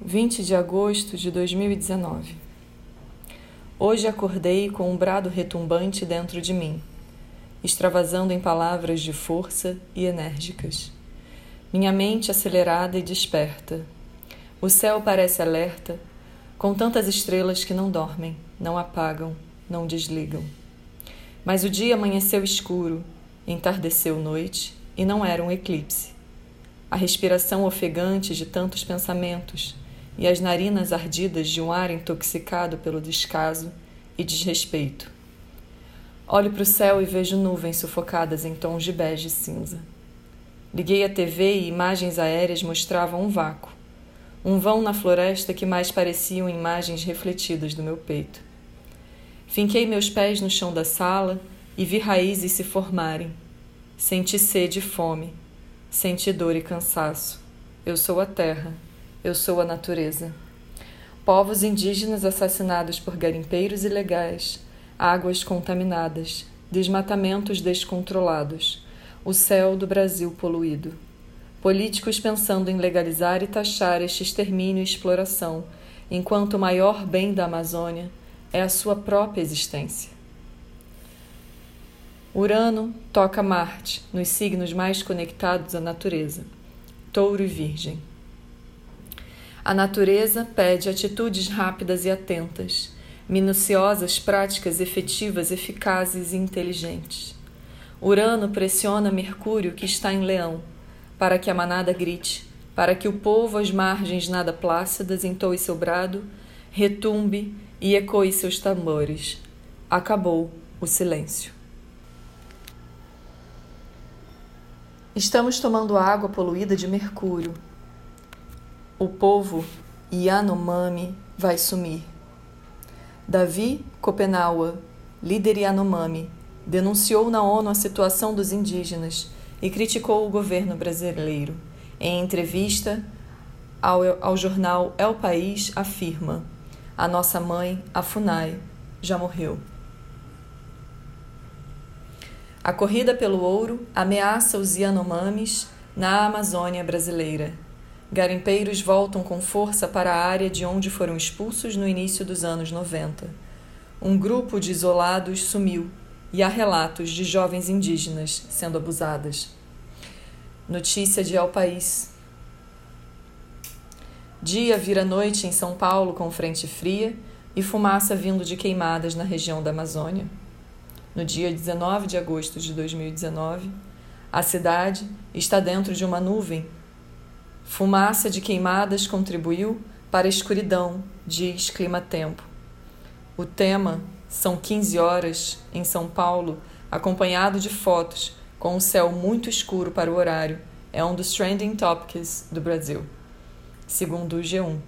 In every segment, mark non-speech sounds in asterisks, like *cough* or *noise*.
20 de agosto de 2019. Hoje acordei com um brado retumbante dentro de mim, extravasando em palavras de força e enérgicas. Minha mente acelerada e desperta. O céu parece alerta, com tantas estrelas que não dormem, não apagam, não desligam. Mas o dia amanheceu escuro, entardeceu noite e não era um eclipse. A respiração ofegante de tantos pensamentos e as narinas ardidas de um ar intoxicado pelo descaso e desrespeito. Olho para o céu e vejo nuvens sufocadas em tons de bege cinza. Liguei a TV e imagens aéreas mostravam um vácuo, um vão na floresta que mais pareciam imagens refletidas do meu peito. Finquei meus pés no chão da sala e vi raízes se formarem. Senti sede e fome, senti dor e cansaço. Eu sou a terra eu sou a natureza. Povos indígenas assassinados por garimpeiros ilegais, águas contaminadas, desmatamentos descontrolados, o céu do Brasil poluído. Políticos pensando em legalizar e taxar este extermínio e exploração, enquanto o maior bem da Amazônia é a sua própria existência. Urano toca Marte nos signos mais conectados à natureza, Touro e Virgem. A natureza pede atitudes rápidas e atentas, minuciosas, práticas, efetivas, eficazes e inteligentes. Urano pressiona Mercúrio, que está em Leão, para que a manada grite, para que o povo às margens nada plácidas entoe seu brado, retumbe e ecoe seus tambores. Acabou o silêncio. Estamos tomando água poluída de mercúrio, o povo Yanomami vai sumir. Davi Kopenawa, líder Yanomami, denunciou na ONU a situação dos indígenas e criticou o governo brasileiro. Em entrevista ao, ao jornal El País, afirma: A nossa mãe, a Funai, já morreu. A corrida pelo ouro ameaça os Yanomamis na Amazônia brasileira. Garimpeiros voltam com força para a área de onde foram expulsos no início dos anos 90. Um grupo de isolados sumiu e há relatos de jovens indígenas sendo abusadas. Notícia de El País. Dia vira noite em São Paulo com frente fria e fumaça vindo de queimadas na região da Amazônia. No dia 19 de agosto de 2019, a cidade está dentro de uma nuvem Fumaça de queimadas contribuiu para a escuridão, diz Clima Tempo. O tema são 15 horas em São Paulo, acompanhado de fotos com o céu muito escuro para o horário. É um dos trending topics do Brasil, segundo o G1.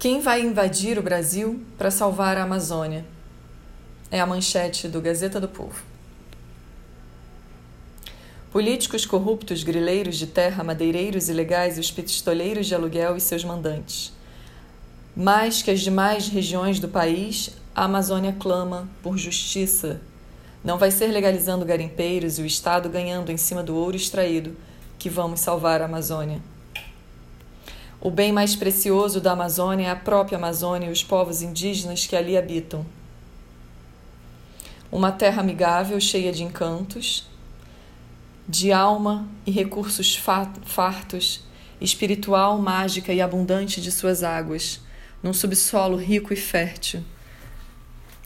Quem vai invadir o Brasil para salvar a Amazônia? É a manchete do Gazeta do Povo. Políticos corruptos, grileiros de terra, madeireiros ilegais e os pistoleiros de aluguel e seus mandantes. Mais que as demais regiões do país, a Amazônia clama por justiça. Não vai ser legalizando garimpeiros e o Estado ganhando em cima do ouro extraído que vamos salvar a Amazônia. O bem mais precioso da Amazônia é a própria Amazônia e os povos indígenas que ali habitam. Uma terra amigável, cheia de encantos, de alma e recursos fartos, espiritual, mágica e abundante de suas águas, num subsolo rico e fértil,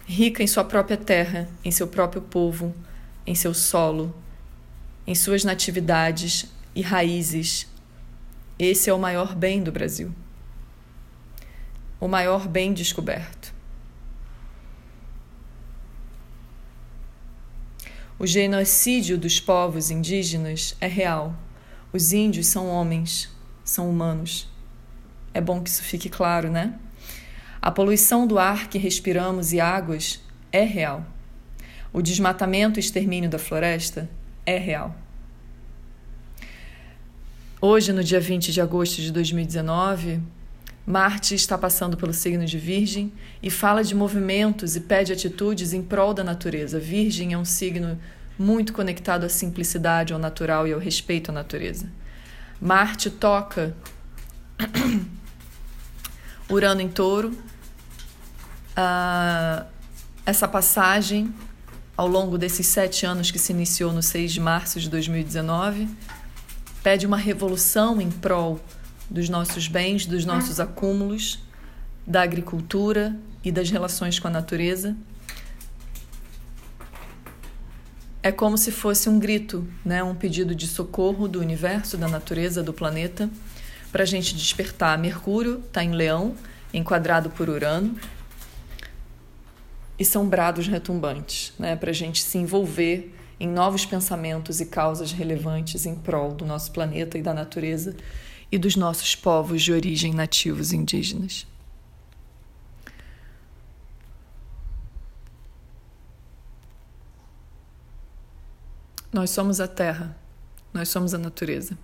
rica em sua própria terra, em seu próprio povo, em seu solo, em suas natividades e raízes. Esse é o maior bem do Brasil. O maior bem descoberto. O genocídio dos povos indígenas é real. Os índios são homens, são humanos. É bom que isso fique claro, né? A poluição do ar que respiramos e águas é real. O desmatamento e extermínio da floresta é real. Hoje, no dia 20 de agosto de 2019, Marte está passando pelo signo de Virgem e fala de movimentos e pede atitudes em prol da natureza. Virgem é um signo muito conectado à simplicidade, ao natural e ao respeito à natureza. Marte toca *coughs* Urano em touro. Uh, essa passagem ao longo desses sete anos que se iniciou no 6 de março de 2019 pede uma revolução em prol dos nossos bens, dos nossos acúmulos, da agricultura e das relações com a natureza. É como se fosse um grito, né? um pedido de socorro do universo, da natureza, do planeta, para a gente despertar. Mercúrio está em Leão, enquadrado por Urano, e são brados retumbantes, né? para a gente se envolver em novos pensamentos e causas relevantes em prol do nosso planeta e da natureza e dos nossos povos de origem nativos indígenas. Nós somos a terra, nós somos a natureza.